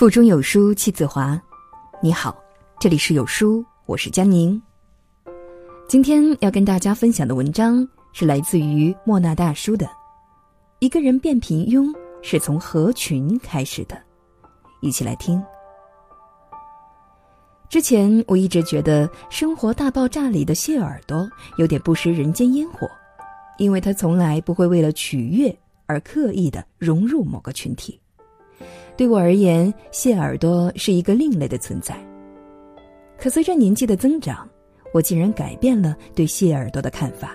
腹中有书气自华。你好，这里是有书，我是江宁。今天要跟大家分享的文章是来自于莫那大叔的《一个人变平庸是从合群开始的》，一起来听。之前我一直觉得《生活大爆炸》里的谢耳朵有点不食人间烟火，因为他从来不会为了取悦而刻意的融入某个群体。对我而言，谢耳朵是一个另类的存在。可随着年纪的增长，我竟然改变了对谢耳朵的看法。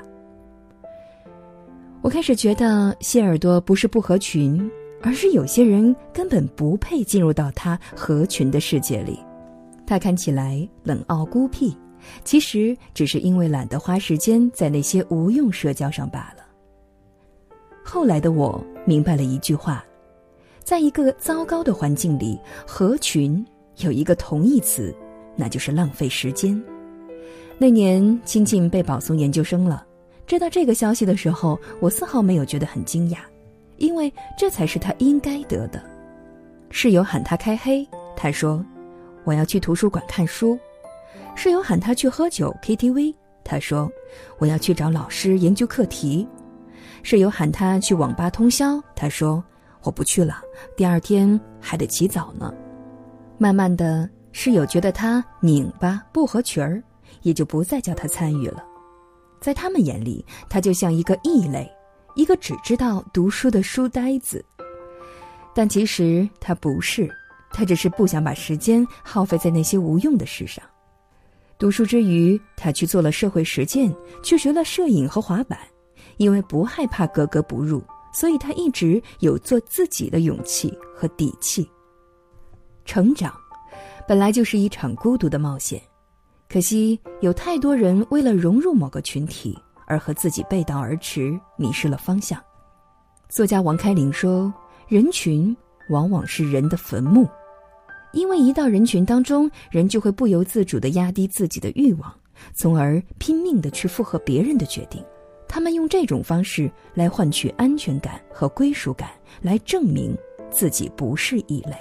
我开始觉得谢耳朵不是不合群，而是有些人根本不配进入到他合群的世界里。他看起来冷傲孤僻，其实只是因为懒得花时间在那些无用社交上罢了。后来的我明白了一句话。在一个糟糕的环境里，合群有一个同义词，那就是浪费时间。那年，亲近被保送研究生了。知道这个消息的时候，我丝毫没有觉得很惊讶，因为这才是他应该得的。室友喊他开黑，他说：“我要去图书馆看书。”室友喊他去喝酒 KTV，他说：“我要去找老师研究课题。”室友喊他去网吧通宵，他说。我不去了，第二天还得起早呢。慢慢的，室友觉得他拧巴不合群儿，也就不再叫他参与了。在他们眼里，他就像一个异类，一个只知道读书的书呆子。但其实他不是，他只是不想把时间耗费在那些无用的事上。读书之余，他去做了社会实践，去学了摄影和滑板，因为不害怕格格不入。所以他一直有做自己的勇气和底气。成长，本来就是一场孤独的冒险，可惜有太多人为了融入某个群体而和自己背道而驰，迷失了方向。作家王开林说：“人群往往是人的坟墓，因为一到人群当中，人就会不由自主的压低自己的欲望，从而拼命的去附和别人的决定。”他们用这种方式来换取安全感和归属感，来证明自己不是异类。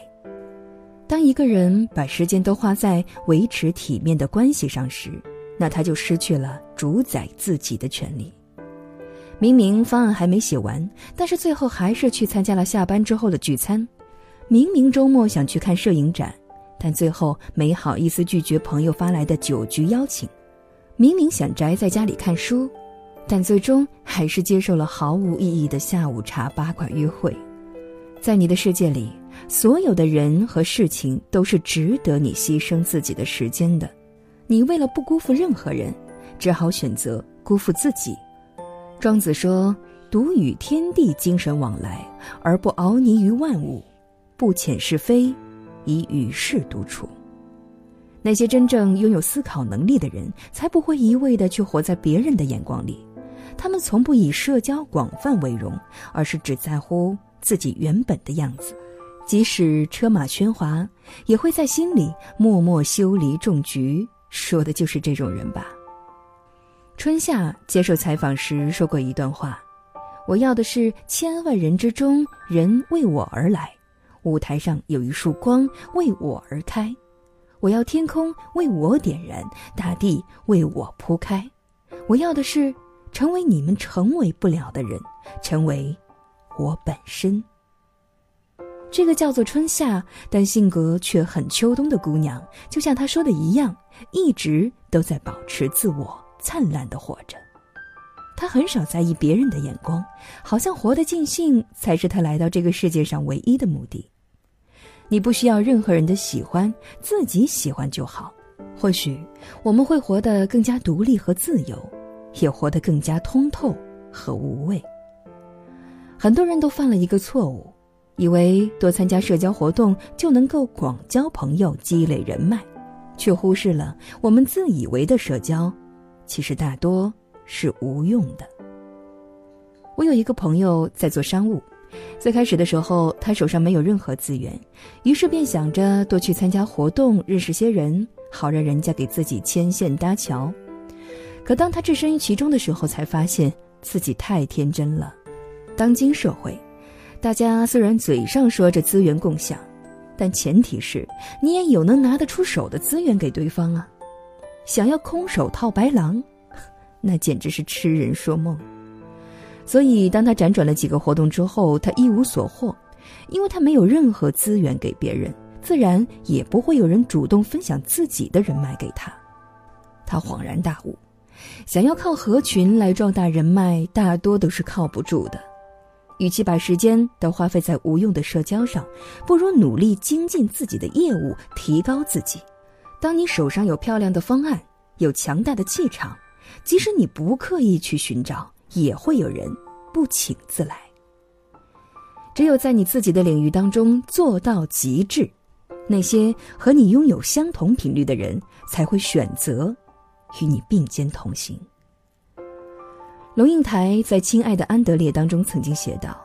当一个人把时间都花在维持体面的关系上时，那他就失去了主宰自己的权利。明明方案还没写完，但是最后还是去参加了下班之后的聚餐；明明周末想去看摄影展，但最后没好意思拒绝朋友发来的酒局邀请；明明想宅在家里看书。但最终还是接受了毫无意义的下午茶八卦约会。在你的世界里，所有的人和事情都是值得你牺牲自己的时间的。你为了不辜负任何人，只好选择辜负自己。庄子说：“独与天地精神往来，而不熬泥于万物；不遣是非，以与世独处。”那些真正拥有思考能力的人，才不会一味的去活在别人的眼光里。他们从不以社交广泛为荣，而是只在乎自己原本的样子。即使车马喧哗，也会在心里默默修篱种菊。说的就是这种人吧。春夏接受采访时说过一段话：“我要的是千万人之中人为我而来，舞台上有一束光为我而开。我要天空为我点燃，大地为我铺开。我要的是。”成为你们成为不了的人，成为我本身。这个叫做春夏，但性格却很秋冬的姑娘，就像她说的一样，一直都在保持自我，灿烂的活着。她很少在意别人的眼光，好像活得尽兴才是她来到这个世界上唯一的目的。你不需要任何人的喜欢，自己喜欢就好。或许我们会活得更加独立和自由。也活得更加通透和无畏。很多人都犯了一个错误，以为多参加社交活动就能够广交朋友、积累人脉，却忽视了我们自以为的社交，其实大多是无用的。我有一个朋友在做商务，最开始的时候他手上没有任何资源，于是便想着多去参加活动，认识些人，好让人家给自己牵线搭桥。可当他置身于其中的时候，才发现自己太天真了。当今社会，大家虽然嘴上说着资源共享，但前提是你也有能拿得出手的资源给对方啊。想要空手套白狼，那简直是痴人说梦。所以，当他辗转了几个活动之后，他一无所获，因为他没有任何资源给别人，自然也不会有人主动分享自己的人脉给他。他恍然大悟，想要靠合群来壮大人脉，大多都是靠不住的。与其把时间都花费在无用的社交上，不如努力精进自己的业务，提高自己。当你手上有漂亮的方案，有强大的气场，即使你不刻意去寻找。也会有人不请自来。只有在你自己的领域当中做到极致，那些和你拥有相同频率的人才会选择与你并肩同行。龙应台在《亲爱的安德烈》当中曾经写道：“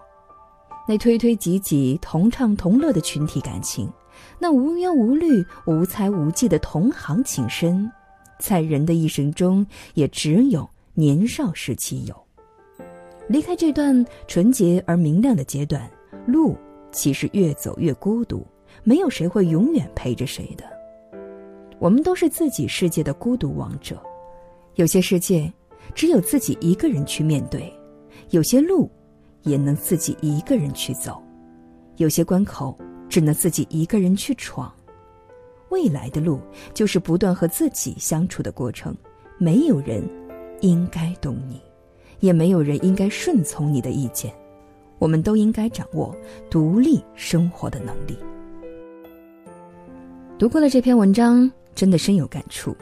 那推推挤挤、同唱同乐的群体感情，那无忧无虑、无猜无忌的同行情深，在人的一生中也只有年少时期有。”离开这段纯洁而明亮的阶段，路其实越走越孤独。没有谁会永远陪着谁的，我们都是自己世界的孤独王者。有些世界只有自己一个人去面对，有些路也能自己一个人去走，有些关口只能自己一个人去闯。未来的路就是不断和自己相处的过程，没有人应该懂你。也没有人应该顺从你的意见，我们都应该掌握独立生活的能力。读过了这篇文章，真的深有感触。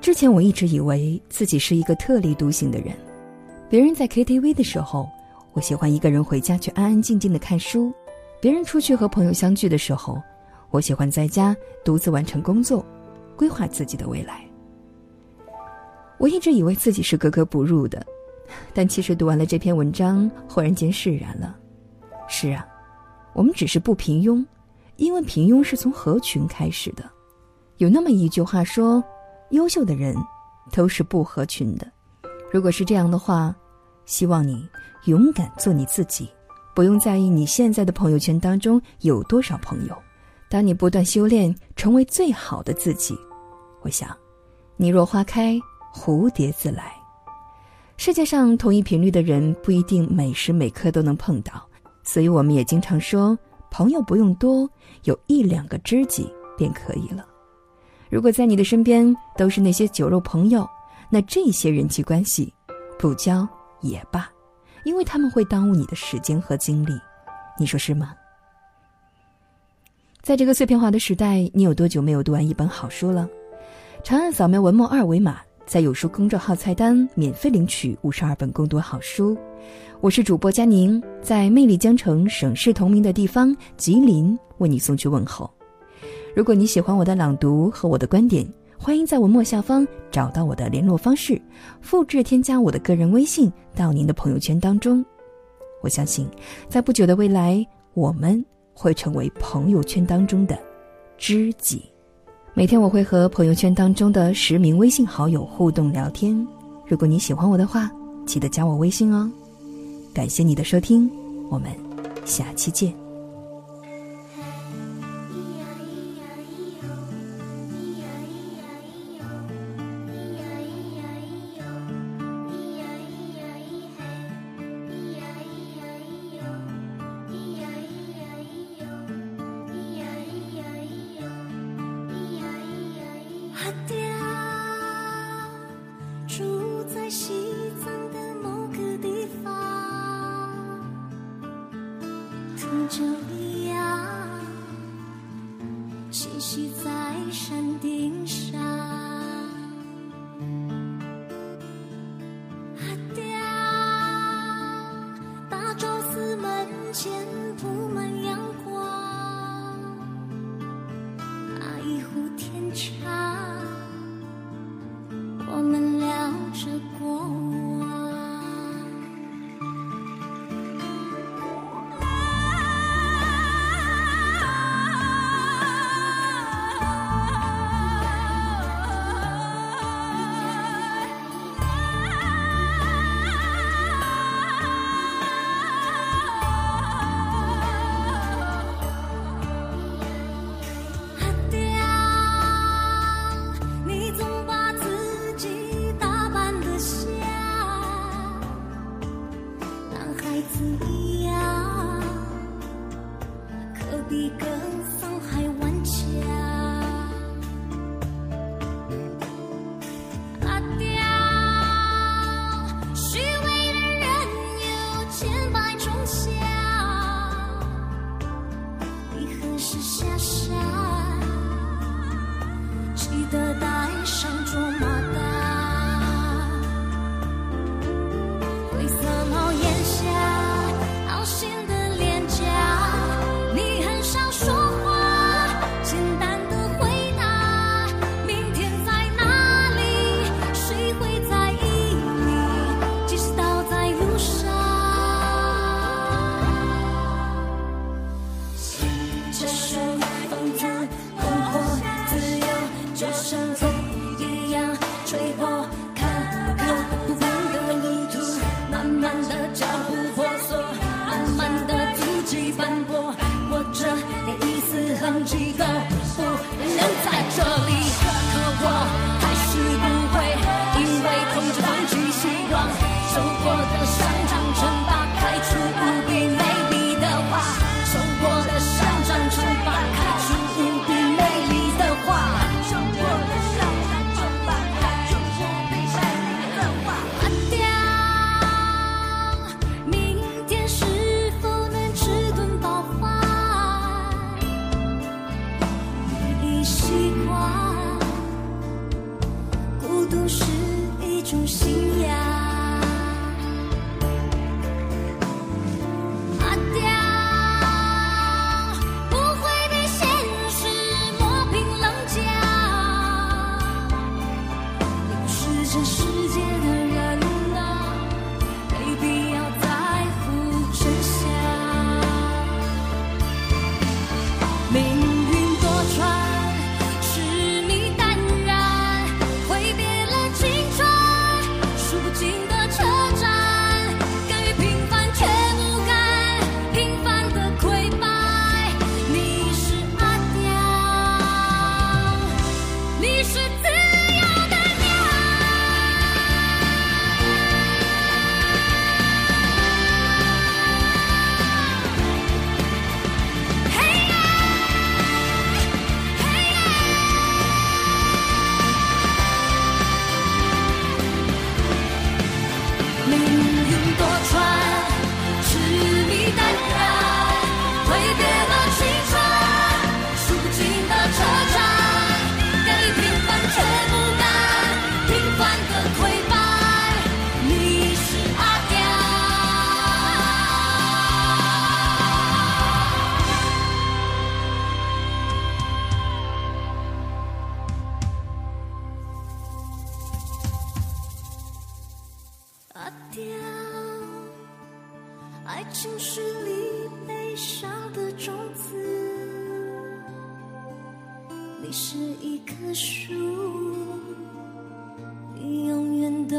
之前我一直以为自己是一个特立独行的人，别人在 KTV 的时候，我喜欢一个人回家去安安静静的看书；别人出去和朋友相聚的时候，我喜欢在家独自完成工作，规划自己的未来。我一直以为自己是格格不入的。但其实读完了这篇文章，忽然间释然了。是啊，我们只是不平庸，因为平庸是从合群开始的。有那么一句话说：“优秀的人都是不合群的。”如果是这样的话，希望你勇敢做你自己，不用在意你现在的朋友圈当中有多少朋友。当你不断修炼，成为最好的自己，我想，你若花开，蝴蝶自来。世界上同一频率的人不一定每时每刻都能碰到，所以我们也经常说，朋友不用多，有一两个知己便可以了。如果在你的身边都是那些酒肉朋友，那这些人际关系不交也罢，因为他们会耽误你的时间和精力，你说是吗？在这个碎片化的时代，你有多久没有读完一本好书了？长按扫描文末二维码。在有书公众号菜单免费领取五十二本共读好书，我是主播佳宁，在魅力江城省市同名的地方吉林为你送去问候。如果你喜欢我的朗读和我的观点，欢迎在文末下方找到我的联络方式，复制添加我的个人微信到您的朋友圈当中。我相信，在不久的未来，我们会成为朋友圈当中的知己。每天我会和朋友圈当中的十名微信好友互动聊天，如果你喜欢我的话，记得加我微信哦。感谢你的收听，我们下期见。情绪里悲伤的种子，你是一棵树，你永远都。